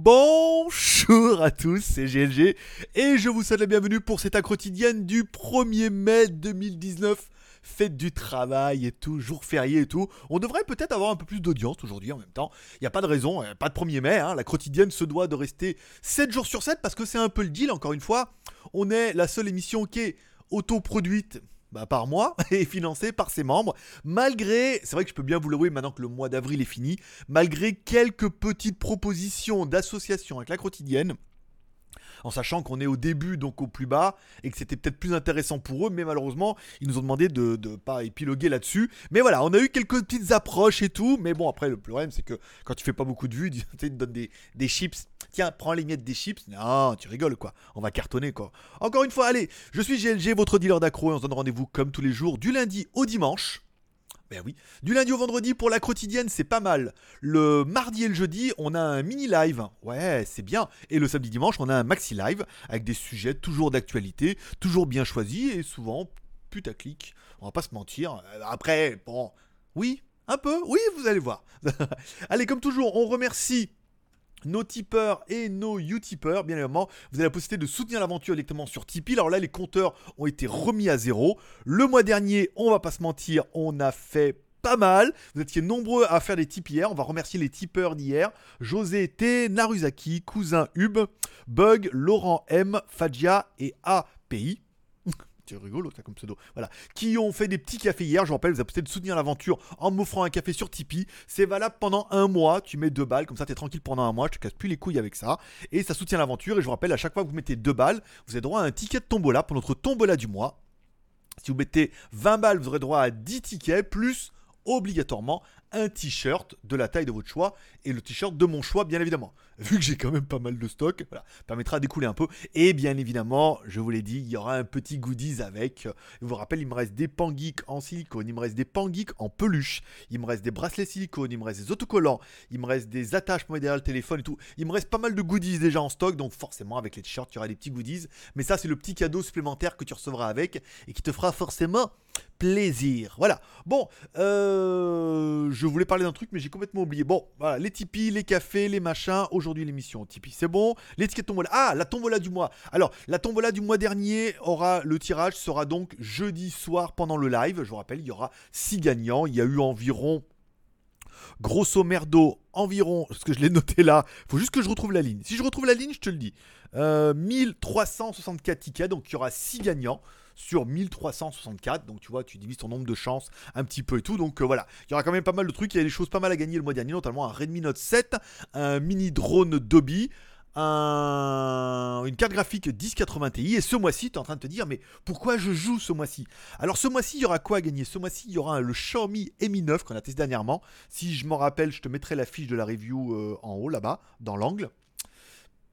Bonjour à tous, c'est GLG et je vous souhaite la bienvenue pour cette quotidienne du 1er mai 2019. Fête du travail et tout, jour férié et tout. On devrait peut-être avoir un peu plus d'audience aujourd'hui en même temps. Il n'y a pas de raison, euh, pas de 1er mai. hein. La quotidienne se doit de rester 7 jours sur 7 parce que c'est un peu le deal, encore une fois. On est la seule émission qui est autoproduite bah, par moi et financée par ses membres. Malgré, c'est vrai que je peux bien vous l'avouer maintenant que le mois d'avril est fini, malgré quelques petites propositions d'associations avec la quotidienne, en sachant qu'on est au début, donc au plus bas, et que c'était peut-être plus intéressant pour eux, mais malheureusement, ils nous ont demandé de ne pas épiloguer là-dessus. Mais voilà, on a eu quelques petites approches et tout, mais bon, après, le problème, c'est que quand tu fais pas beaucoup de vues, tu te donnent des, des chips. Tiens, prends les miettes des chips. Non, tu rigoles, quoi. On va cartonner, quoi. Encore une fois, allez, je suis GLG, votre dealer d'accro, et on se donne rendez-vous comme tous les jours, du lundi au dimanche. Ben oui. Du lundi au vendredi pour la quotidienne, c'est pas mal. Le mardi et le jeudi, on a un mini live. Ouais, c'est bien. Et le samedi dimanche, on a un maxi live avec des sujets toujours d'actualité, toujours bien choisis et souvent putaclic. On va pas se mentir. Euh, Après, bon, oui, un peu. Oui, vous allez voir. allez, comme toujours, on remercie nos tipeurs et nos utipeurs, bien évidemment, vous avez la possibilité de soutenir l'aventure directement sur Tipeee. Alors là, les compteurs ont été remis à zéro. Le mois dernier, on va pas se mentir, on a fait pas mal. Vous étiez nombreux à faire des tips hier. On va remercier les tipeurs d'hier. José T, Naruzaki, Cousin Hub, Bug, Laurent M, Fadia et API. C'est rigolo ça comme pseudo. Voilà. Qui ont fait des petits cafés hier. Je vous rappelle, vous avez possibilité de soutenir l'aventure en m'offrant un café sur Tipeee. C'est valable pendant un mois. Tu mets deux balles, comme ça t'es tranquille pendant un mois. Je te casse plus les couilles avec ça. Et ça soutient l'aventure. Et je vous rappelle, à chaque fois que vous mettez deux balles, vous avez droit à un ticket de tombola pour notre tombola du mois. Si vous mettez 20 balles, vous aurez droit à 10 tickets, plus obligatoirement un t-shirt de la taille de votre choix et le t-shirt de mon choix bien évidemment. Vu que j'ai quand même pas mal de stock, voilà, permettra d'écouler un peu. Et bien évidemment, je vous l'ai dit, il y aura un petit goodies avec. Je vous rappelle, il me reste des pangeeks en silicone, il me reste des pangeeks en peluche, il me reste des bracelets silicone, il me reste des autocollants, il me reste des attaches pour derrière le téléphone et tout. Il me reste pas mal de goodies déjà en stock, donc forcément avec les t-shirts, il y aura des petits goodies. Mais ça, c'est le petit cadeau supplémentaire que tu recevras avec et qui te fera forcément plaisir. Voilà. Bon, euh, je voulais parler d'un truc, mais j'ai complètement oublié. Bon, voilà, les Tipeee, les cafés, les machins. Aujourd'hui, l'émission Tipeee, c'est bon? L'étiquette tombola. Ah, la tombola du mois. Alors, la tombola du mois dernier aura le tirage sera donc jeudi soir pendant le live. Je vous rappelle, il y aura 6 gagnants. Il y a eu environ grosso merdo, environ, parce que je l'ai noté là, faut juste que je retrouve la ligne. Si je retrouve la ligne, je te le dis. Euh, 1364 tickets, donc il y aura 6 gagnants sur 1364. Donc tu vois, tu divises ton nombre de chances un petit peu et tout. Donc euh, voilà, il y aura quand même pas mal de trucs. Il y a des choses pas mal à gagner le mois dernier, notamment un Redmi Note 7, un mini drone Dobby. Un- une carte graphique 1080 Ti et ce mois-ci tu es en train de te dire mais pourquoi je joue ce mois-ci? Alors ce mois-ci il y aura quoi à gagner? Ce mois-ci il y aura le Xiaomi Mi 9 qu'on a testé dernièrement Si je m'en rappelle je te mettrai la fiche de la review euh, en haut là-bas dans l'angle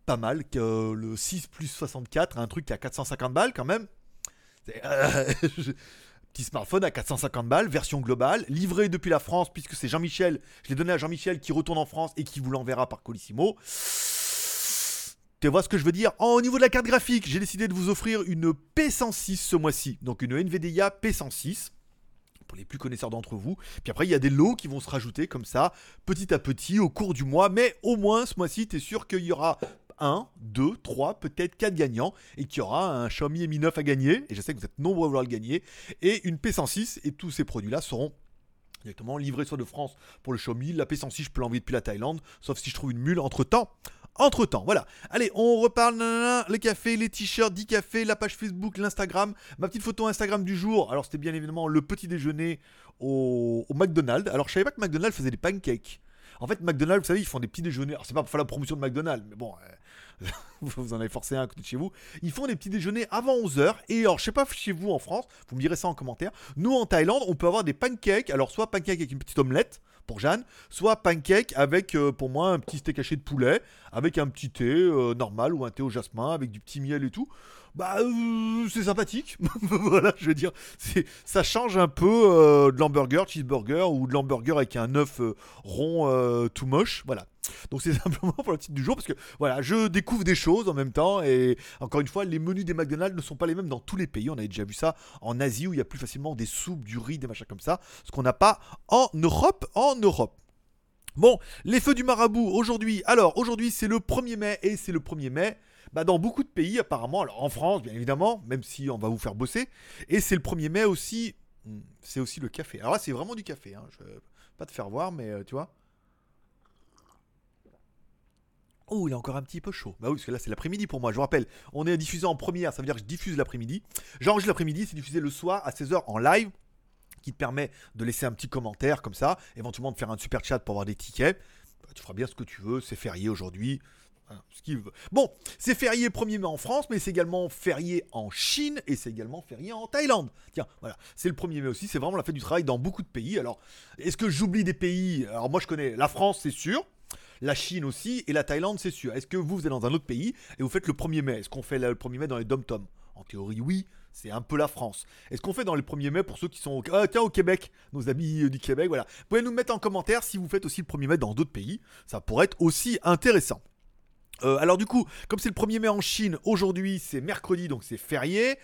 Pas mal que euh, le 6 plus 64 un truc qui a 450 balles quand même euh, Petit smartphone à 450 balles, version globale, livré depuis la France, puisque c'est Jean-Michel. Je l'ai donné à Jean-Michel qui retourne en France et qui vous l'enverra par Colissimo. Tu vois ce que je veux dire? Au niveau de la carte graphique, j'ai décidé de vous offrir une P106 ce mois-ci. Donc une NVIDIA P106 pour les plus connaisseurs d'entre vous. Puis après, il y a des lots qui vont se rajouter comme ça, petit à petit, au cours du mois. Mais au moins, ce mois-ci, tu es sûr qu'il y aura 1, 2, 3, peut-être 4 gagnants et qu'il y aura un Xiaomi Mi 9 à gagner. Et je sais que vous êtes nombreux à vouloir le gagner. Et une P106. Et tous ces produits-là seront directement livrés soit de France pour le Xiaomi. La P106, je peux l'envoyer depuis la Thaïlande. Sauf si je trouve une mule entre temps. Entre temps, voilà. Allez, on reparle. nanana, le café, les t-shirts, 10 cafés, la page Facebook, l'Instagram. Ma petite photo Instagram du jour. Alors, c'était bien évidemment le petit déjeuner au, au McDonald's. Alors, je savais pas que McDonald's faisait des pancakes. En fait, McDonald's, vous savez, ils font des petits déjeuners. Alors, c'est pas pour faire la promotion de McDonald's, mais bon, euh, vous en avez forcé un à côté de chez vous. Ils font des petits déjeuners avant 11h. Et alors, je sais pas chez vous en France, vous me direz ça en commentaire. Nous, en Thaïlande, on peut avoir des pancakes. Alors, soit pancakes avec une petite omelette pour Jeanne, soit pancakes avec, euh, pour moi, un petit steak haché de poulet, avec un petit thé euh, normal ou un thé au jasmin, avec du petit miel et tout. Bah, euh, c'est sympathique. voilà, je veux dire, ça change un peu euh, de l'hamburger, cheeseburger ou de l'hamburger avec un œuf rond tout moche. Voilà. Donc c'est simplement pour la petite du jour parce que voilà, je découvre des choses en même temps et encore une fois, les menus des McDonald's ne sont pas les mêmes dans tous les pays. On avait déjà vu ça en Asie où il y a plus facilement des soupes, du riz, des machins comme ça, ce qu'on n'a pas en Europe. En Europe. Bon, les feux du marabout aujourd'hui. Alors, aujourd'hui, c'est le 1er mai et c'est le 1er mai. Bah, dans beaucoup de pays, apparemment. Alors, en France, bien évidemment, même si on va vous faire bosser. Et c'est le 1er mai aussi. Hmm, c'est aussi le café. Alors là, c'est vraiment du café. Hein. Je vais pas te faire voir, mais euh, tu vois. Oh, il est encore un petit peu chaud. Bah oui, parce que là, c'est l'après-midi pour moi. Je vous rappelle, on est diffusé en première, ça veut dire que je diffuse l'après-midi. J'enregistre l'après-midi, c'est diffusé le soir à 16h en live qui te permet de laisser un petit commentaire comme ça, éventuellement de faire un super chat pour avoir des tickets. Bah, tu feras bien ce que tu veux, c'est férié aujourd'hui. ce qu'il. Bon, c'est férié 1er mai en France, mais c'est également férié en Chine et c'est également férié en Thaïlande. Tiens, voilà, c'est le 1er mai aussi, c'est vraiment la fête du travail dans beaucoup de pays. Alors, est-ce que j'oublie des pays? Alors, moi je connais la France, c'est sûr. La Chine aussi et la Thaïlande, c'est sûr. Est-ce que vous, vous êtes dans un autre pays et vous faites le 1er mai? Est-ce qu'on fait le 1er mai dans les dom-toms? En théorie, oui. C'est un peu la France. Est-ce qu'on fait dans les 1er mai pour ceux qui sont au... Ah, tiens, au Québec, nos amis euh, du Québec, voilà. Vous pouvez nous mettre en commentaire si vous faites aussi le 1er mai dans d'autres pays. Ça pourrait être aussi intéressant. Euh, alors du coup, comme c'est le 1er mai en Chine, aujourd'hui c'est mercredi, donc c'est férié.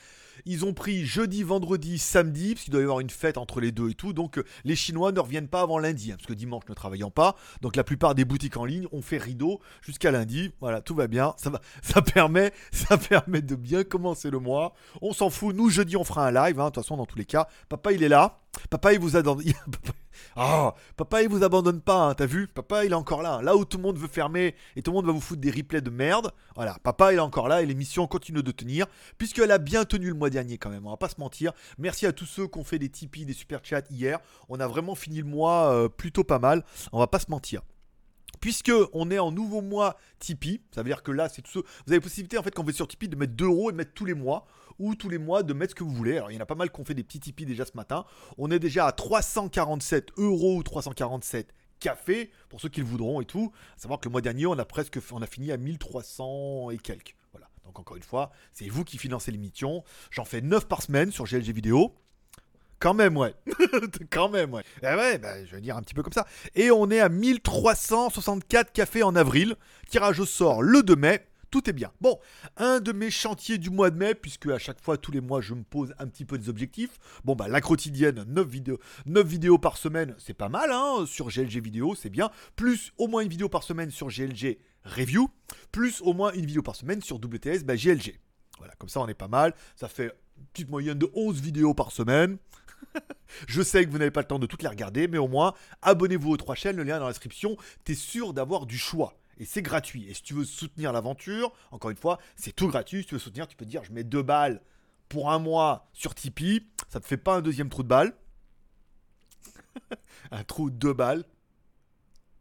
Ils ont pris jeudi, vendredi, samedi, parce qu'il doit y avoir une fête entre les deux et tout. Donc euh, les Chinois ne reviennent pas avant lundi, hein, parce que dimanche ne travaillant pas. Donc la plupart des boutiques en ligne ont fait rideau jusqu'à lundi. Voilà, tout va bien. Ça, va, ça, permet, ça permet de bien commencer le mois. On s'en fout. Nous, jeudi, on fera un live. Hein, de toute façon, dans tous les cas, papa, il est là. Papa, il vous a Ah, papa il vous abandonne pas, hein, t'as vu? Papa il est encore là. Là où tout le monde veut fermer et tout le monde va vous foutre des replays de merde. Voilà, papa il est encore là et l'émission continue de tenir. Puisqu'elle a bien tenu le mois dernier quand même, on va pas se mentir. Merci à tous ceux qui ont fait des Tipeee, des super chats hier. On a vraiment fini le mois euh, plutôt pas mal. On va pas se mentir puisque on est en nouveau mois Tipeee, ça veut dire que là, c'est tout ça. Vous avez la possibilité, en fait, quand vous êtes sur Tipeee, de mettre 2 euros et de mettre tous les mois ou tous les mois de mettre ce que vous voulez. Alors il y en a pas mal qui ont fait des petits Tipeee déjà ce matin. On est déjà à 347 euros ou 347 cafés pour ceux qui le voudront et tout. À savoir que le mois dernier, on a presque on a fini à 1300 et quelques. Voilà. Donc encore une fois, c'est vous qui financez l'émission. J'en fais 9 par semaine sur GLG vidéo. Quand même, ouais. Quand même, ouais. Eh ouais, bah, je vais dire un petit peu comme ça. Et on est à 1364 cafés en avril. Tirage au sort le 2 mai tout est bien. Bon, un de mes chantiers du mois de mai, puisque à chaque fois, tous les mois, je me pose un petit peu des objectifs. Bon, bah, la quotidienne, 9 vidéos, 9 vidéos par semaine, c'est pas mal, hein, sur GLG vidéo, c'est bien. Plus au moins une vidéo par semaine sur GLG review, plus au moins une vidéo par semaine sur WTS bah, GLG. Voilà, comme ça, on est pas mal. Ça fait une petite moyenne de 11 vidéos par semaine. Je sais que vous n'avez pas le temps de toutes les regarder, mais au moins, abonnez-vous aux trois chaînes, le lien est dans la description. T'es sûr d'avoir du choix et c'est gratuit. Et si tu veux soutenir l'aventure, encore une fois, c'est tout gratuit. Si tu veux soutenir, tu peux dire je mets deux balles pour un mois sur Tipeee, ça te fait pas un deuxième trou de balle. un trou de deux balles.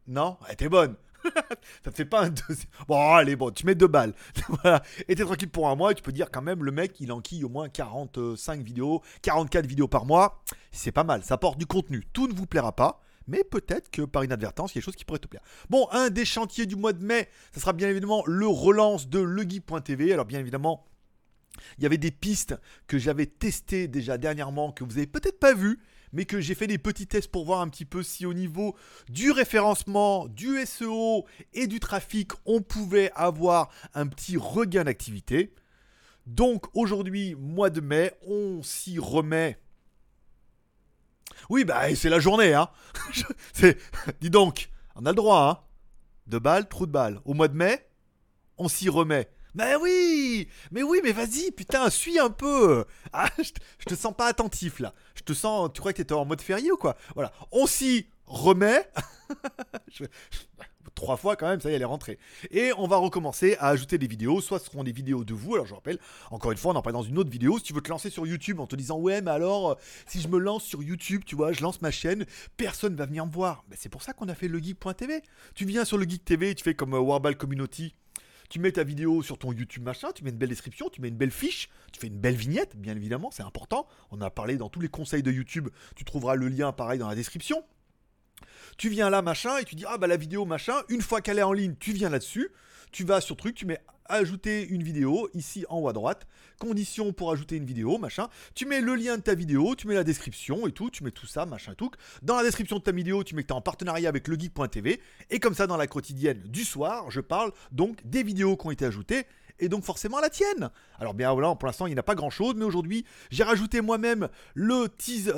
Non? Elle était bonne. ça te fait pas un deuxième. Bon, allez, bon, tu mets deux balles. voilà. Et t'es tranquille pour un mois et tu peux dire quand même, le mec, il enquille au moins 45 vidéos, 44 vidéos par mois. C'est pas mal, ça apporte du contenu. Tout ne vous plaira pas mais peut-être que par inadvertance, il y a des choses qui pourraient te plaire. Bon, un des chantiers du mois de mai, ça sera bien évidemment le relance de legui.tv. Alors bien évidemment, il y avait des pistes que j'avais testées déjà dernièrement, que vous avez peut-être pas vues, mais que j'ai fait des petits tests pour voir un petit peu si au niveau du référencement, du SEO et du trafic, on pouvait avoir un petit regain d'activité. Donc aujourd'hui, mois de mai, on s'y remet oui, bah c'est la journée, hein. Dis donc, on a le droit, hein. De balles, trou de balles. Au mois de mai, on s'y remet. Mais oui Mais oui, mais vas-y, putain, suis un peu ah, je, te sens pas attentif, là. Je te sens... Tu crois que t'étais en mode férié ou quoi? Voilà. On s'y remet. trois fois quand même, ça y est, elle est rentrée. Et on va recommencer à ajouter des vidéos, soit ce seront des vidéos de vous, alors je rappelle, encore une fois, on en parle dans une autre vidéo, si tu veux te lancer sur YouTube en te disant, ouais, mais alors, si je me lance sur YouTube, tu vois, je lance ma chaîne, personne va venir me voir. Ben, c'est pour ça qu'on a fait le geek.tv. Tu viens sur le geek tu fais comme euh, Warball Community, tu mets ta vidéo sur ton YouTube machin, tu mets une belle description, tu mets une belle fiche, tu fais une belle vignette, bien évidemment, c'est important. On a parlé dans tous les conseils de YouTube, tu trouveras le lien pareil dans la description. Tu viens là, machin, et tu dis, ah bah la vidéo, machin, une fois qu'elle est en ligne, tu viens là-dessus, tu vas sur truc, tu mets ajouter une vidéo, ici en haut à droite, conditions pour ajouter une vidéo, machin, tu mets le lien de ta vidéo, tu mets la description et tout, tu mets tout ça, machin, tout. Dans la description de ta vidéo, tu mets que tu es en partenariat avec legeek.tv, et comme ça, dans la quotidienne du soir, je parle donc des vidéos qui ont été ajoutées et donc forcément la tienne. Alors bien voilà, pour l'instant il n'y a pas grand chose, mais aujourd'hui j'ai rajouté moi-même le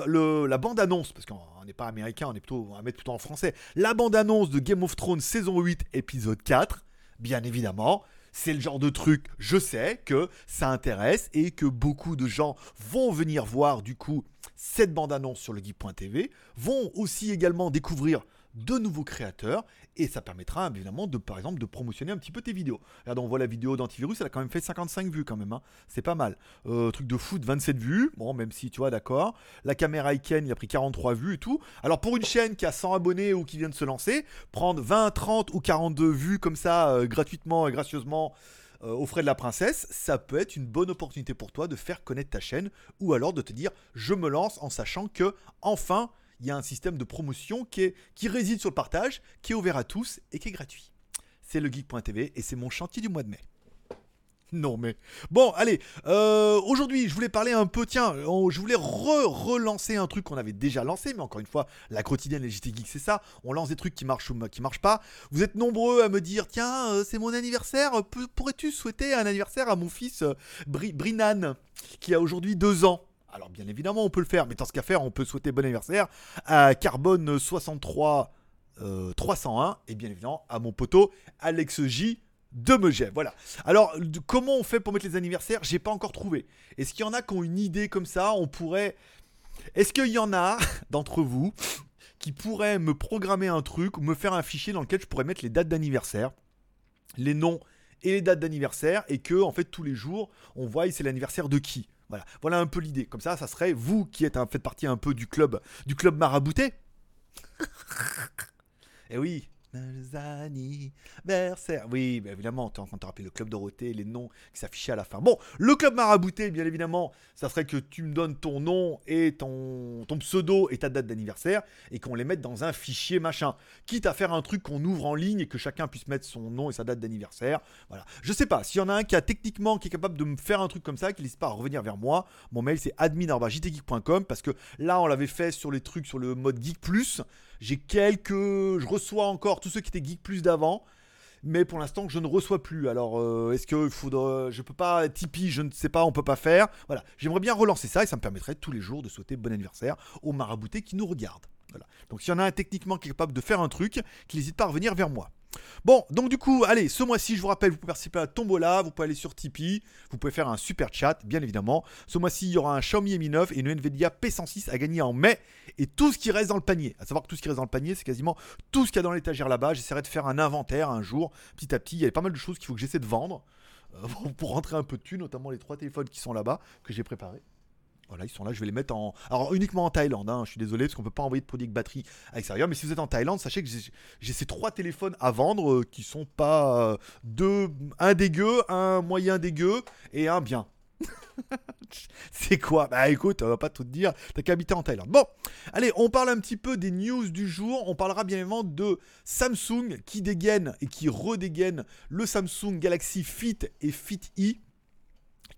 le, la bande-annonce, parce qu'on n'est pas américain, on est plutôt, on va mettre plutôt en français, la bande-annonce de Game of Thrones saison 8 épisode 4, bien évidemment. C'est le genre de truc, je sais que ça intéresse et que beaucoup de gens vont venir voir du coup cette bande-annonce sur le geek.tv, vont aussi également découvrir de nouveaux créateurs et ça permettra évidemment de par exemple de promotionner un petit peu tes vidéos. Regarde, on voit la vidéo d'antivirus, elle a quand même fait 55 vues quand même, hein. c'est pas mal. Euh, truc de foot, 27 vues, bon même si tu vois d'accord. La caméra Iken, il a pris 43 vues et tout. Alors pour une chaîne qui a 100 abonnés ou qui vient de se lancer, prendre 20, 30 ou 42 vues comme ça euh, gratuitement et gracieusement euh, aux frais de la princesse, ça peut être une bonne opportunité pour toi de faire connaître ta chaîne ou alors de te dire je me lance en sachant que enfin il y a un système de promotion qui, réside sur le partage, qui est ouvert à tous et qui est gratuit. C'est le geek.tv et c'est mon chantier du mois de mai. Non mais bon allez euh, aujourd'hui je voulais parler un peu tiens je voulais relancer un truc qu'on avait déjà lancé mais encore une fois la quotidienne LGT Geek c'est ça on lance des trucs qui marchent ou qui marchent pas vous êtes nombreux à me dire tiens euh, c'est mon anniversaire pourrais-tu souhaiter un anniversaire à mon fils euh, Brinan qui a aujourd'hui deux ans? Alors bien évidemment on peut le faire, mais dans ce cas faire on peut souhaiter bon anniversaire à Carbone 63 301 et bien évidemment à mon poteau Alex J de Megève. Voilà. Alors, comment on fait pour mettre les anniversaires? J'ai pas encore trouvé. Est-ce qu'il y en a qui ont une idée comme ça? On pourrait. Est-ce qu'il y en a d'entre vous qui pourraient me programmer un truc ou me faire un fichier dans lequel je pourrais mettre les dates d'anniversaire, les noms et les dates d'anniversaire, et que en fait tous les jours on voit c'est l'anniversaire de qui? Voilà, voilà un peu l'idée. Comme ça, ça serait vous qui êtes un, faites partie un peu du club, du club marabouté. Et eh oui, anniversaires. Oui, bien évidemment, en train de te rappeler le club Dorothée, les noms qui s'affichaient à la fin. Bon, le club marabouté, bien évidemment, ça serait que tu me donnes ton nom et ton, ton pseudo et ta date d'anniversaire et qu'on les mette dans un fichier machin. Quitte à faire un truc qu'on ouvre en ligne et que chacun puisse mettre son nom et sa date d'anniversaire. Voilà. Je sais pas, s'il y en a un qui a techniquement, qui est capable de me faire un truc comme ça, qu'il n'hésite pas à revenir vers moi. Mon mail c'est admin.jtgeek.com parce que là, on l'avait fait sur les trucs sur le mode Geek Plus. J'ai quelques. Je reçois encore tous ceux qui étaient Geek Plus d'avant. Mais pour l'instant, je ne reçois plus. Alors, euh, est-ce que faudra, je peux pas Tipeee, je ne sais pas, on peut pas faire. Voilà, j'aimerais bien relancer ça et ça me permettrait tous les jours de souhaiter bon anniversaire aux maraboutés qui nous regardent. Voilà. Donc, s'il y en a un techniquement capable de faire un truc, qu'il n'hésite pas à revenir vers moi. Bon, donc du coup, allez, ce mois-ci, je vous rappelle, vous pouvez participer à la Tombola, vous pouvez aller sur Tipeee, vous pouvez faire un super chat, bien évidemment. Ce mois-ci, il y aura un Xiaomi Mi 9 et une Nvidia P106 à gagner en mai. Et tout ce qui reste dans le panier, à savoir tout ce qui reste dans le panier, c'est quasiment tout ce qu'il y a dans l'étagère là-bas. J'essaierai de faire un inventaire un jour, petit à petit. Il y a pas mal de choses qu'il faut que j'essaie de vendre euh, pour rentrer un peu de notamment les trois téléphones qui sont là-bas, que j'ai préparés. Voilà, ils sont là, je vais les mettre en. Alors uniquement en Thaïlande, hein, je suis désolé parce qu'on peut pas envoyer de produits avec batterie à l'extérieur. Mais si vous êtes en Thaïlande, sachez que j'ai ces trois téléphones à vendre euh, qui sont pas euh, deux, un dégueu, un moyen dégueu et un bien. C'est quoi? Bah écoute, on va pas tout te dire, t'as qu'à habiter en Thaïlande. Bon, allez, on parle un petit peu des news du jour. On parlera bien évidemment de Samsung qui dégaine et qui redégaine le Samsung Galaxy Fit et Fit E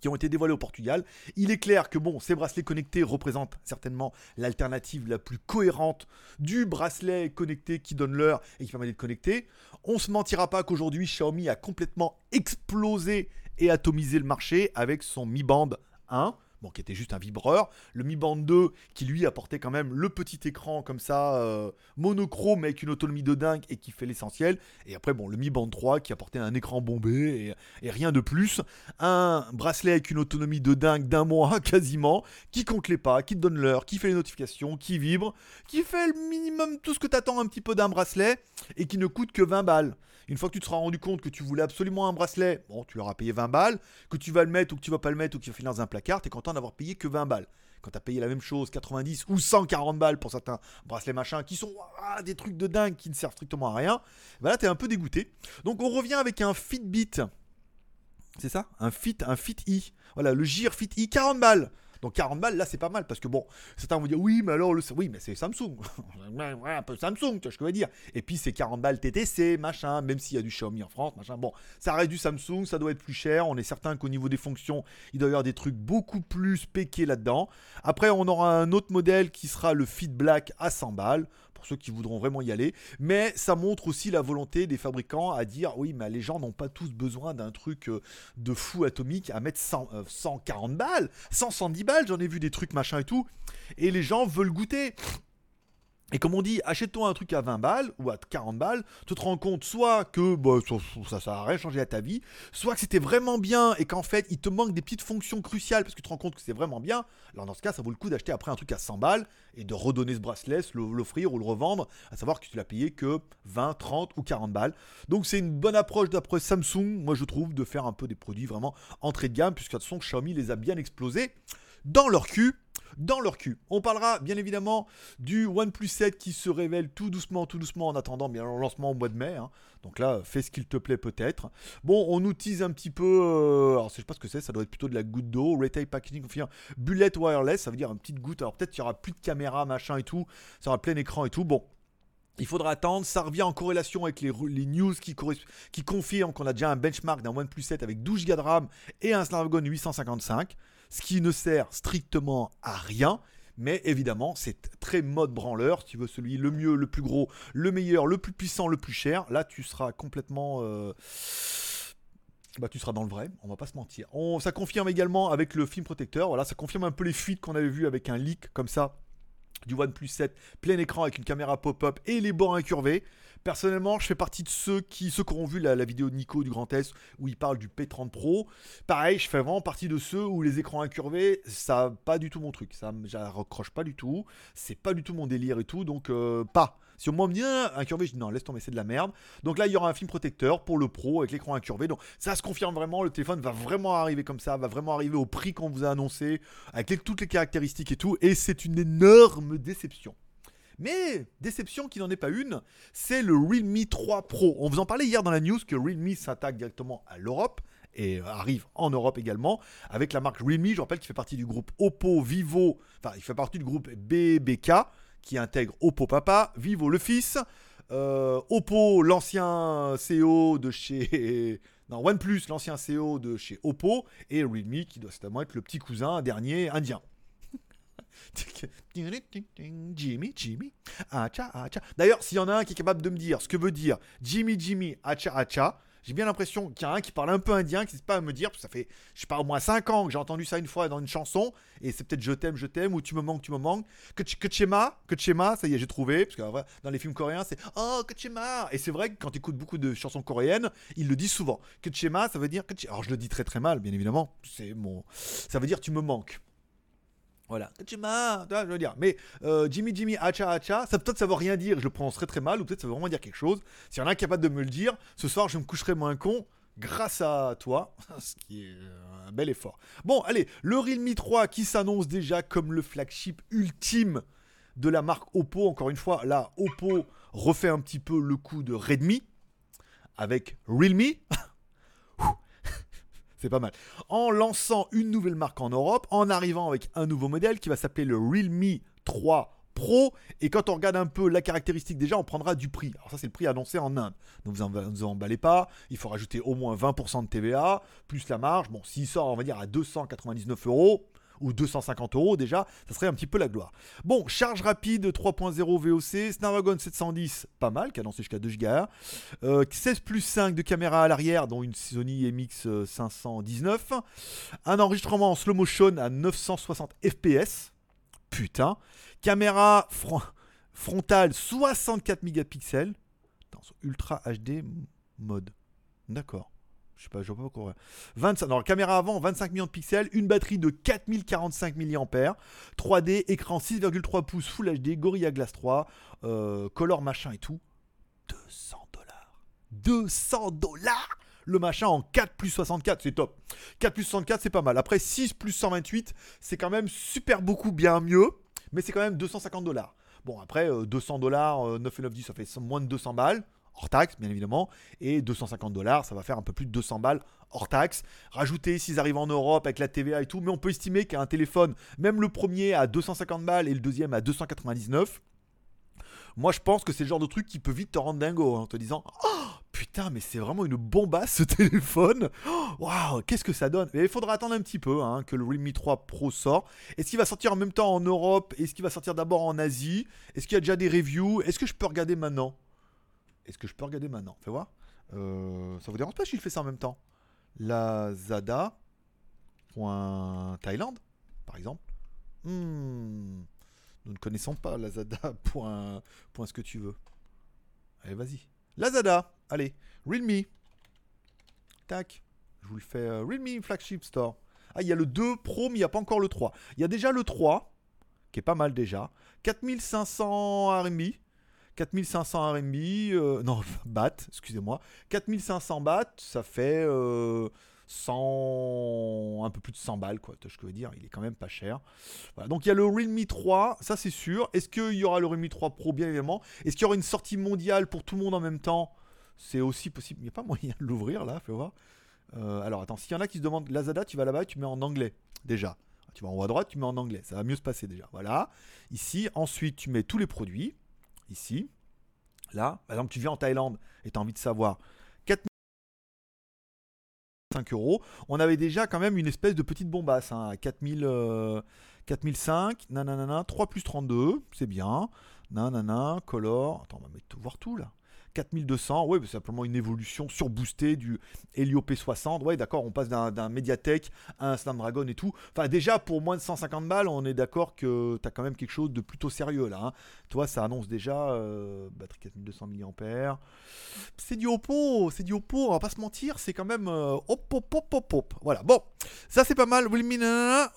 qui ont été dévoilés au Portugal. Il est clair que bon, ces bracelets connectés représentent certainement l'alternative la plus cohérente du bracelet connecté qui donne l'heure et qui permet d'être connecté. On se mentira pas qu'aujourd'hui Xiaomi a complètement explosé et atomisé le marché avec son Mi Band 1 qui était juste un vibreur. Le Mi Band 2, qui lui apportait quand même le petit écran comme ça, euh, monochrome avec une autonomie de dingue et qui fait l'essentiel. Et après, bon, le Mi Band 3, qui apportait un écran bombé et, rien de plus. Un bracelet avec une autonomie de dingue d'un mois quasiment, qui compte les pas, qui te donne l'heure, qui fait les notifications, qui vibre, qui fait le minimum tout ce que tu attends un petit peu d'un bracelet et qui ne coûte que 20 balles. Une fois que tu te seras rendu compte que tu voulais absolument un bracelet, bon, tu auras payé 20 balles, que tu vas le mettre ou que tu vas pas le mettre ou qu'il va finir dans un placard, tu es content d'avoir payé que 20 balles. Quand tu as payé la même chose, 90 ou 140 balles pour certains bracelets machin, qui sont des trucs de dingue qui ne servent strictement à rien, bah là, tu es un peu dégoûté. Donc, on revient avec un Fitbit. C'est ça? Un Fit, un Fit E. Voilà, le Gear Fit E, 40 balles. Donc 40 balles, là, c'est pas mal parce que bon, certains vont dire oui, mais alors, le... oui, mais c'est Samsung. un peu Samsung, tu vois ce que je veux dire. Et puis c'est 40 balles TTC, machin, même s'il y a du Xiaomi en France, machin. Bon, ça reste du Samsung, ça doit être plus cher. On est certain qu'au niveau des fonctions, il doit y avoir des trucs beaucoup plus péqués là-dedans. Après, on aura un autre modèle qui sera le Fit Black à 100 balles ceux qui voudront vraiment y aller. Mais ça montre aussi la volonté des fabricants à dire oui, mais les gens n'ont pas tous besoin d'un truc euh, de fou atomique à mettre 100, 140 euh, balles, 110 balles. J'en ai vu des trucs machin et tout. Et les gens veulent goûter. Et comme on dit, achète-toi un truc à 20 balles ou à 40 balles, tu te rends compte soit que bah, ça n'a rien changé à ta vie, soit que c'était vraiment bien et qu'en fait il te manque des petites fonctions cruciales parce que tu te rends compte que c'est vraiment bien. Alors dans ce cas, ça vaut le coup d'acheter après un truc à 100 balles et de redonner ce bracelet, l'offrir ou le revendre, à savoir que tu l'as payé que 20, 30 ou 40 balles. Donc c'est une bonne approche d'après Samsung, moi je trouve, de faire un peu des produits vraiment entrée de gamme, puisque de toute façon Xiaomi les a bien explosés dans leur cul dans leur cul. On parlera bien évidemment du OnePlus 7 qui se révèle tout doucement, tout doucement en attendant bien le lancement au mois de mai. Hein. Donc là, fais ce qu'il te plaît peut-être. Bon, on utilise un petit peu. Euh, alors, je sais pas ce que c'est, ça doit être plutôt de la goutte d'eau. Retail packaging confirme bullet wireless, ça veut dire une petite goutte. Alors peut-être qu'il y aura plus de caméra, machin et tout. Ça aura plein écran et tout. Bon, il faudra attendre, ça revient en corrélation avec les, news qui, confirment qu'on a déjà un benchmark d'un OnePlus 7 avec 12 Go de RAM et un Snapdragon 855 ce qui ne sert strictement à rien. Mais évidemment, c'est très mode branleur. Si tu veux celui le mieux, le plus gros, le meilleur, le plus puissant, le plus cher, là tu seras complètement. Euh, bah, tu seras dans le vrai, on va pas se mentir. On, ça confirme également avec le film protecteur. Voilà, ça confirme un peu les fuites qu'on avait vues avec un leak comme ça du OnePlus 7 plein écran avec une caméra pop-up et les bords incurvés. Personnellement, je fais partie de ceux qui, ceux qui ont vu la, vidéo de Nico du Grand S où il parle du P30 Pro. Pareil, je fais vraiment partie de ceux où les écrans incurvés, ça pas du tout mon truc. Ça, je recroche pas du tout. C'est pas du tout mon délire et tout, donc euh, pas. Si au moins me dit incurvé, je dis non, laisse tomber, c'est de la merde. Donc là, il y aura un film protecteur pour le pro avec l'écran incurvé. Donc ça se confirme vraiment, le téléphone va vraiment arriver comme ça, va vraiment arriver au prix qu'on vous a annoncé, avec toutes les caractéristiques et tout. Et c'est une énorme déception. Mais déception qui n'en est pas une, c'est le Realme 3 Pro. On vous en parlait hier dans la news que Realme s'attaque directement à l'Europe et arrive en Europe également avec la marque Realme. Je rappelle qu'il fait partie du groupe Oppo, Vivo, enfin il fait partie du groupe BBK qui intègre Oppo Papa, Vivo le fils, euh, Oppo l'ancien CEO de chez non, OnePlus l'ancien CEO de chez Oppo et Realme qui doit certainement être le petit cousin dernier indien. Jimmy, Jimmy, acha, acha. D'ailleurs, s'il y en a un qui est capable de me dire ce que veut dire Jimmy, Jimmy, acha, acha, j'ai bien l'impression qu'il y a un qui parle un peu indien, qui ne sait pas à me dire, parce que ça fait, je sais pas, au moins 5 ans que j'ai entendu ça une fois dans une chanson, et c'est peut-être je t'aime, je t'aime, ou tu me manques, tu me manques. Que Kachema, Kachema, ça y est, j'ai trouvé, parce que dans les films coréens, c'est Oh, Kachema Et c'est vrai que quand tu écoutes beaucoup de chansons coréennes, ils le disent souvent. Kachema, ça veut dire. Alors je le dis très très mal, bien évidemment, c'est mon. Ça veut dire tu me manques. Voilà. Je veux dire. Mais euh, Jimmy Jimmy Hacha Hacha, ça peut-être ça veut rien dire, je le prononcerai très mal, ou peut-être ça veut vraiment dire quelque chose. S'il y en a capable de me le dire, ce soir je me coucherai moins con grâce à toi, ce qui est euh, un bel effort. Bon, allez, le Realme 3 qui s'annonce déjà comme le flagship ultime de la marque Oppo. Encore une fois, là, Oppo refait un petit peu le coup de Redmi avec Realme. C'est pas mal. En lançant une nouvelle marque en Europe, en arrivant avec un nouveau modèle qui va s'appeler le Realme 3 Pro. Et quand on regarde un peu la caractéristique, déjà, on prendra du prix. Alors, ça, c'est le prix annoncé en Inde. Ne vous, en, vous pas. Il faut rajouter au moins 20% de TVA, plus la marge. Bon, s'il sort, on va dire, à 299 euros, ou 250 euros déjà, ça serait un petit peu la gloire. Bon, charge rapide 3.0 VOC, Snapdragon 710, pas mal, cadencé jusqu'à 2 Go. 16 plus 5 de caméra à l'arrière, dont une Sony MX 519. Un enregistrement en slow motion à 960 fps. Putain. Caméra frontale 64 mégapixels. Dans Ultra HD mode. D'accord. Je sais pas, je vois pas pourquoi. 25, non, caméra avant, 25 millions de pixels, une batterie de 4045 mAh, 3D, écran 6,3 pouces Full HD, Gorilla Glass 3, euh, color machin et tout. 200 dollars. 200 dollars le machin en 4 plus 64, c'est top. 4 plus 64, c'est pas mal. Après 6 plus 128, c'est quand même super beaucoup bien mieux, mais c'est quand même 250 dollars. Bon, après, 200 euh, dollars, 9,9 ça fait moins de 200 balles hors taxe, bien évidemment, et 250 dollars, ça va faire un peu plus de 200 balles hors taxe. Rajouter s'ils arrivent en Europe avec la TVA et tout, mais on peut estimer qu'un téléphone, même le premier à 250 balles et le deuxième à 299, moi je pense que c'est le genre de truc qui peut vite te rendre dingo hein, en te disant Oh putain mais c'est vraiment une bombasse ce téléphone. Oh, waouh, qu'est-ce que ça donne? Mais il faudra attendre un petit peu hein, que le Realme 3 Pro sort. Est-ce qu'il va sortir en même temps en Europe? Est-ce qu'il va sortir d'abord en Asie? Est-ce qu'il y a déjà des reviews? Est-ce que je peux regarder maintenant? Est-ce que je peux regarder maintenant Fais voir. Euh, ça vous dérange pas si je fais ça en même temps? Lazada. Thaïlande, par exemple. Hmm. Nous ne connaissons pas Lazada. Point, point ce que tu veux. Allez, vas-y. Lazada. Allez. Realme. Tac. Je vous le fais. Euh, Realme Flagship Store. Ah, il y a le 2 Pro, mais il n'y a pas encore le 3. Il y a déjà le 3, qui est pas mal déjà. 4500 RMB. 4500 RMB. non, BAT, excusez-moi. 4500 BAT, ça fait. Euh, 100, un peu plus de 100 balles, quoi. Je veux dire, il est quand même pas cher. donc il y a le Realme 3, ça c'est sûr. Est-ce qu'il y aura le Realme 3 Pro, bien évidemment? Est-ce qu'il y aura une sortie mondiale pour tout le monde en même temps? C'est aussi possible. Il n'y a pas moyen de l'ouvrir là, fais voir. Euh, alors attends, s'il y en a qui se demandent, Lazada, tu vas là-bas tu mets en anglais, déjà. Tu vas en haut à droite, tu mets en anglais, ça va mieux se passer déjà. Voilà. Ici, ensuite, tu mets tous les produits. Ici. Là, par exemple, tu viens en Thaïlande et tu as envie de savoir euros. On avait déjà quand même une espèce de petite bombasse hein, à 4000, 4005, nanana, 3 plus 32, c'est bien. Nanana, color. Attends, on va mettre voir tout là. 4200, ouais, simplement une évolution surboostée du Helio P60. Ouais, d'accord, on passe d'un Mediatek à un Snapdragon et tout. Enfin, déjà, pour moins de 150 balles, on est d'accord que tu as quand même quelque chose de plutôt sérieux là. Hein. Toi, ça annonce déjà euh, batterie 4200 mAh. C'est du Oppo, c'est du Oppo, on va pas se mentir, c'est quand même euh, hop, hop, hop, hop, hop. Voilà, bon, ça c'est pas mal.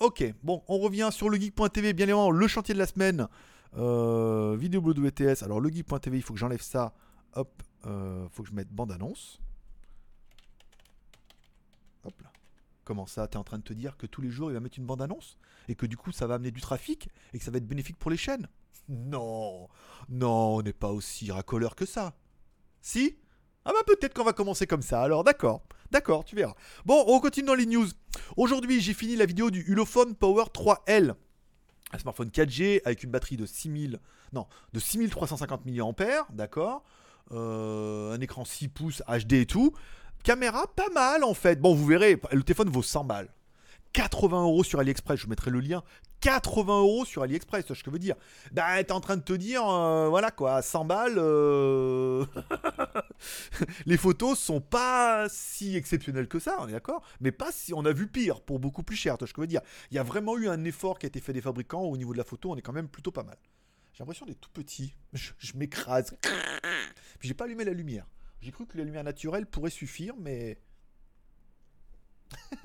Ok, bon, on revient sur le geek.tv, bien évidemment, le chantier de la semaine. Euh, vidéo WTS. Alors, le geek.tv, il faut que j'enlève ça. Hop, euh, faut que je mette bande-annonce. Hop là. Comment ça T'es en train de te dire que tous les jours il va mettre une bande-annonce Et que du coup ça va amener du trafic Et que ça va être bénéfique pour les chaînes? Non Non, on n'est pas aussi racoleur que ça. Si? Ah bah peut-être qu'on va commencer comme ça, alors d'accord. D'accord, tu verras. Bon, on continue dans les news. Aujourd'hui, j'ai fini la vidéo du Ulefone Power 3L. Un smartphone 4G avec une batterie de 6000, non, de 6350 mAh, d'accord un écran 6 pouces HD et tout. Caméra pas mal en fait. Bon, vous verrez, le téléphone vaut 100 balles. 80 euros sur AliExpress, je vous mettrai le lien. 80 euros sur AliExpress, ce que je veux dire. Bah, t'es en train de te dire, euh, voilà quoi, 100 balles. Euh, les photos sont pas si exceptionnelles que ça, on est d'accord? Mais pas si on a vu pire, pour beaucoup plus cher, ce que je veux dire? Il y a vraiment eu un effort qui a été fait des fabricants au niveau de la photo, on est quand même plutôt pas mal. J'ai l'impression d'être tout petit. Je, m'écrase. Puis j'ai pas allumé la lumière. J'ai cru que la lumière naturelle pourrait suffire, mais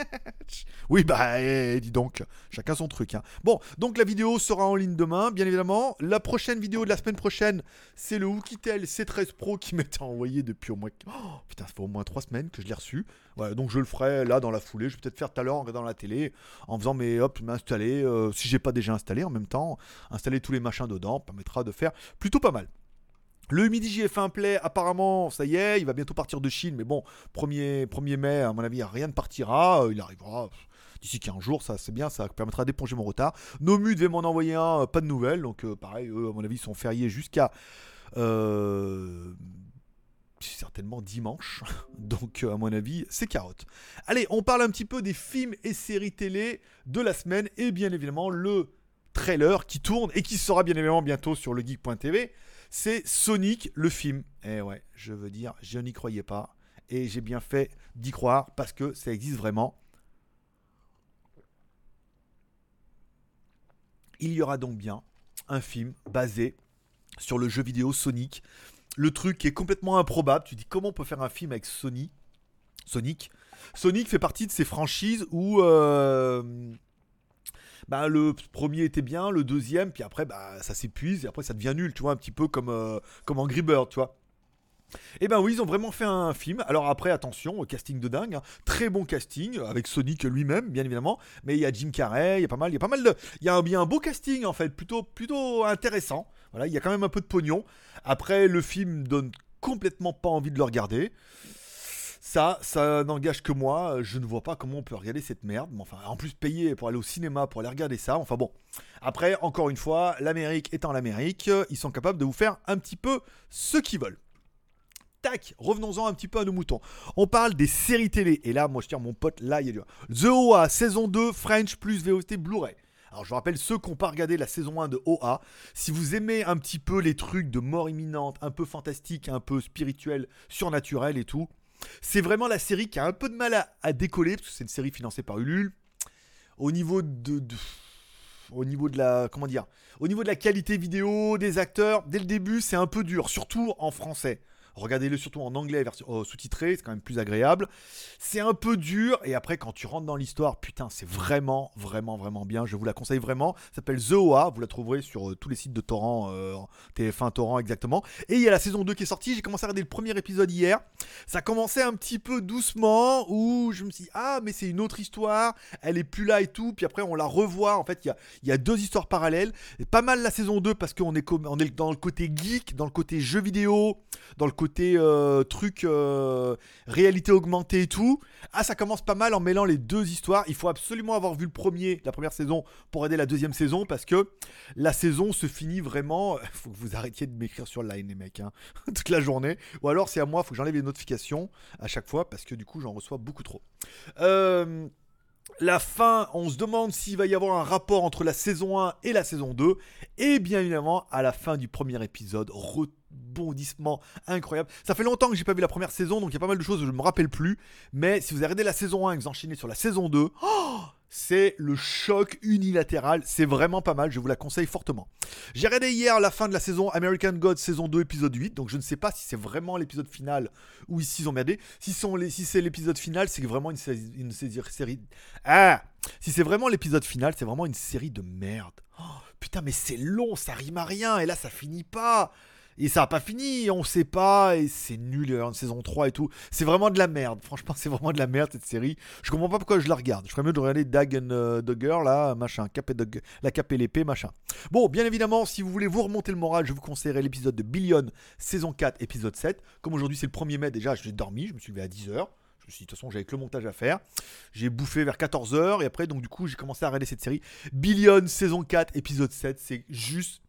oui, bah, eh, dis donc, chacun son truc. Hein. Bon, donc la vidéo sera en ligne demain, bien évidemment. La prochaine vidéo de la semaine prochaine, c'est le Oukitel C13 Pro qui m'était envoyé depuis au moins. Oh, putain, ça fait au moins 3 semaines que je l'ai reçu. Voilà, donc je le ferai là dans la foulée. Je vais peut-être faire tout à l'heure en regardant la télé, en faisant mes hop, m'installer. Euh, si j'ai pas déjà installé en même temps, installer tous les machins dedans permettra de faire plutôt pas mal. Le Midi JF1 Play, apparemment, ça y est, il va bientôt partir de Chine, mais bon, 1er, 1er mai, à mon avis, rien ne partira. Euh, il arrivera d'ici 15 jours, ça c'est bien, ça permettra d'éponger mon retard. Nomu devait m'en envoyer un, euh, pas de nouvelles, donc euh, pareil, eux, à mon avis, sont fériés jusqu'à. certainement dimanche. Donc, à mon avis, c'est carotte. Allez, on parle un petit peu des films et séries télé de la semaine. Et bien évidemment, le trailer qui tourne et qui sera bien évidemment bientôt sur le geek.tv c'est Sonic le film. Et eh ouais, je veux dire, je n'y croyais pas. Et j'ai bien fait d'y croire parce que ça existe vraiment. Il y aura donc bien un film basé sur le jeu vidéo Sonic. Le truc est complètement improbable. Tu dis comment on peut faire un film avec Sony Sonic? Sonic fait partie de ces franchises où euh, bah, le premier était bien, le deuxième, puis après, bah, ça s'épuise, et après, ça devient nul, tu vois, un petit peu comme, euh, comme Angry Bird, tu vois. Et eh ben oui, ils ont vraiment fait un film. Alors après, attention, casting de dingue, hein. très bon casting avec Sonic lui-même, bien évidemment. Mais il y a Jim Carrey, il y a pas mal, il y a pas mal de, il y a un, un beau casting en fait, plutôt, plutôt intéressant. Voilà, il y a quand même un peu de pognon. Après, le film donne complètement pas envie de le regarder. Ça, ça n'engage que moi. Je ne vois pas comment on peut regarder cette merde. Enfin, en plus, payer pour aller au cinéma pour aller regarder ça. Enfin bon. Après, encore une fois, l'Amérique étant l'Amérique, ils sont capables de vous faire un petit peu ce qu'ils veulent. tac, revenons-en un petit peu à nos moutons. On parle des séries télé. Et là, moi, je tiens mon pote, là, il y a du. The OA, saison 2, French plus VOT Blu-ray. Alors je vous rappelle ceux qui n'ont pas regardé la saison 1 de OA, si vous aimez un petit peu les trucs de mort imminente, un peu fantastique, un peu spirituel, surnaturel et tout, c'est vraiment la série qui a un peu de mal à, décoller, parce que c'est une série financée par Ulule. Au niveau de, au niveau de la au niveau de la qualité vidéo des acteurs dès le début c'est un peu dur surtout en français Regardez-le surtout en anglais, oh, sous-titré, c'est quand même plus agréable. C'est un peu dur, et après, quand tu rentres dans l'histoire, putain, c'est vraiment, vraiment, vraiment bien. Je vous la conseille vraiment. Ça s'appelle The OA, vous la trouverez sur euh, tous les sites de torrent, euh, TF1 torrent exactement. Et il y a la saison 2 qui est sortie. J'ai commencé à regarder le premier épisode hier. Ça commençait un petit peu doucement, où je me suis dit, ah, mais c'est une autre histoire, elle est plus là et tout. Puis après, on la revoit. En fait, il y a, y a, deux histoires parallèles. Et pas mal la saison 2 parce qu'on est, on est dans le côté geek, dans le côté jeu vidéo, dans le côté côté euh, truc euh, réalité augmentée et tout. Ah, ça commence pas mal en mêlant les deux histoires. Il faut absolument avoir vu le premier, la première saison, pour aider la deuxième saison, parce que la saison se finit vraiment. Faut que vous arrêtiez de m'écrire sur line, les mecs, hein, toute la journée. Ou alors c'est à moi, faut que j'enlève les notifications à chaque fois, parce que du coup j'en reçois beaucoup trop. Euh la fin, on se demande s'il va y avoir un rapport entre la saison 1 et la saison 2. Et bien évidemment, à la fin du premier épisode, rebondissement incroyable. Ça fait longtemps que j'ai pas vu la première saison, donc il y a pas mal de choses que je me rappelle plus. Mais si vous arrêtez la saison 1 et que vous enchaînez sur la saison 2, oh c'est le choc unilatéral. C'est vraiment pas mal, je vous la conseille fortement. J'ai regardé hier la fin de la saison American God saison 2 épisode 8, donc je ne sais pas si c'est vraiment l'épisode final ou ici ils ont merdé. Si, si c'est l'épisode final, c'est vraiment une, une, série... Ah Si c'est vraiment l'épisode final, c'est vraiment une série de merde. Oh, putain mais c'est long, ça rime à rien, et là ça finit pas et ça n'a pas fini, on sait pas, et c'est nul, y une saison 3 et tout. C'est vraiment de la merde, franchement, c'est vraiment de la merde cette série. Je comprends pas pourquoi je la regarde. Je ferais mieux de regarder Dagon euh, Dugger, là, machin, la cape et l'épée, machin. Bon, bien évidemment, si vous voulez vous remonter le moral, je vous conseillerais l'épisode de Billion, saison 4, épisode 7. Comme aujourd'hui c'est le 1er mai, déjà, j'ai dormi, je me suis levé à 10h. Je me suis dit, de toute façon, j'avais que le montage à faire. J'ai bouffé vers 14h et après, donc, du coup, j'ai commencé à regarder cette série. Billion, saison 4, épisode 7. C'est juste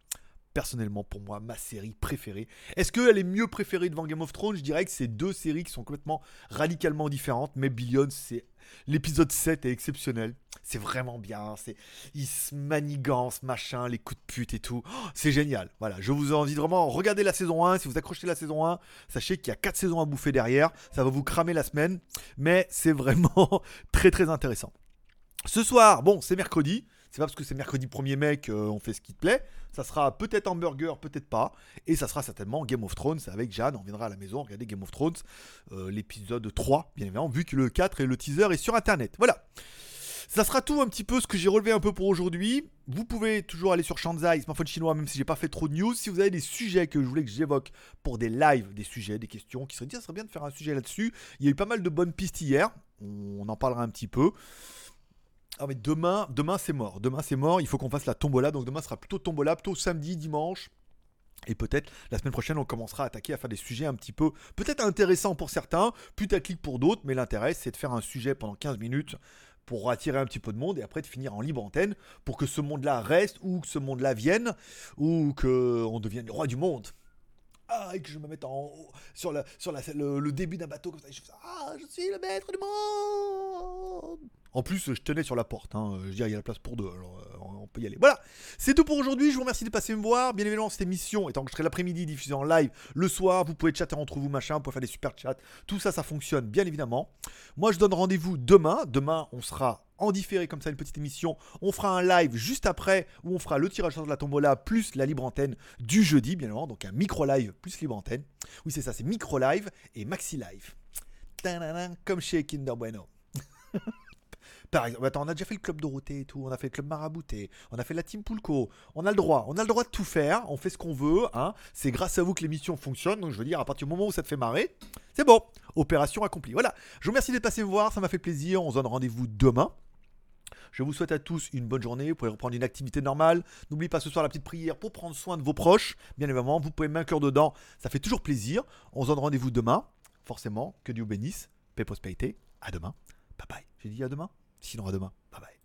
personnellement pour moi ma série préférée. Est-ce qu'elle est mieux préférée devant Game of Thrones? Je dirais que c'est deux séries qui sont complètement radicalement différentes, mais Billion, c'est l'épisode 7 est exceptionnel. C'est vraiment bien, c'est il se manigance, machin, les coups de pute et tout. Oh, c'est génial. Voilà, je vous invite vraiment regardez la saison 1, si vous accrochez la saison 1, sachez qu'il y a 4 saisons à bouffer derrière, ça va vous cramer la semaine, mais c'est vraiment très très intéressant. Ce soir, bon, c'est mercredi, c'est pas parce que c'est mercredi 1er mai qu'on fait ce qui te plaît. Ça sera peut-être hamburger, peut-être pas. Et ça sera certainement Game of Thrones avec Jeanne. On viendra à la maison regarder Game of Thrones, euh, l'épisode 3, bien évidemment, vu que le 4 et le teaser est sur internet. Voilà. Ça sera tout un petit peu ce que j'ai relevé un peu pour aujourd'hui. Vous pouvez toujours aller sur Shanzai, smartphone chinois, même si j'ai pas fait trop de news. Si vous avez des sujets que je voulais que j'évoque pour des lives, des sujets, des questions, qui seraient serait bien de faire un sujet là-dessus. Il y a eu pas mal de bonnes pistes hier. On en parlera un petit peu. Ah mais demain, demain c'est mort. Demain c'est mort. Il faut qu'on fasse la tombola. Donc demain sera plutôt tombola, plutôt samedi, dimanche. Et peut-être la semaine prochaine, on commencera à attaquer à faire des sujets un petit peu, peut-être intéressants pour certains, putaclic pour d'autres. Mais l'intérêt, c'est de faire un sujet pendant 15 minutes pour attirer un petit peu de monde et après de finir en libre antenne pour que ce monde-là reste ou que ce monde-là vienne ou qu'on devienne le roi du monde. Ah, et que je me mette en sur, la, sur la, le, début d'un bateau comme ça. Ah, je suis le maître du monde. En plus, je tenais sur la porte. Hein. Je veux il y a la place pour deux. Alors, euh, on peut y aller. Voilà. C'est tout pour aujourd'hui. Je vous remercie de passer me voir. Bien évidemment, cette émission est enregistrée l'après-midi, diffusée en live le soir. Vous pouvez chatter entre vous, machin. Vous pouvez faire des super chats. Tout ça, ça fonctionne, bien évidemment. Moi, je donne rendez-vous demain. Demain, on sera en différé comme ça, une petite émission. On fera un live juste après où on fera le tirage de la tombola plus la libre antenne du jeudi, bien évidemment. Donc un micro live plus libre antenne. Oui, c'est ça, c'est micro live et maxi live. Comme chez Kinder Bueno. Par exemple, attends, on a déjà fait le club Dorothée et tout, on a fait le club Marabouté, on a fait la team Poulco, on a le droit, on a le droit de tout faire, on fait ce qu'on veut, hein. C'est grâce à vous que l'émission fonctionne, donc je veux dire, à partir du moment où ça te fait marrer, c'est bon, opération accomplie. Voilà, je vous remercie d'être passé me voir, ça m'a fait plaisir, on se donne rendez-vous demain. Je vous souhaite à tous une bonne journée. Vous pouvez reprendre une activité normale. N'oubliez pas ce soir la petite prière pour prendre soin de vos proches. Bien évidemment, vous pouvez cœur dedans. Ça fait toujours plaisir. On se donne rendez-vous demain. Forcément, que Dieu bénisse. Paix prospérité. À demain. Bye bye. J'ai dit à demain Sinon à demain. Bye bye.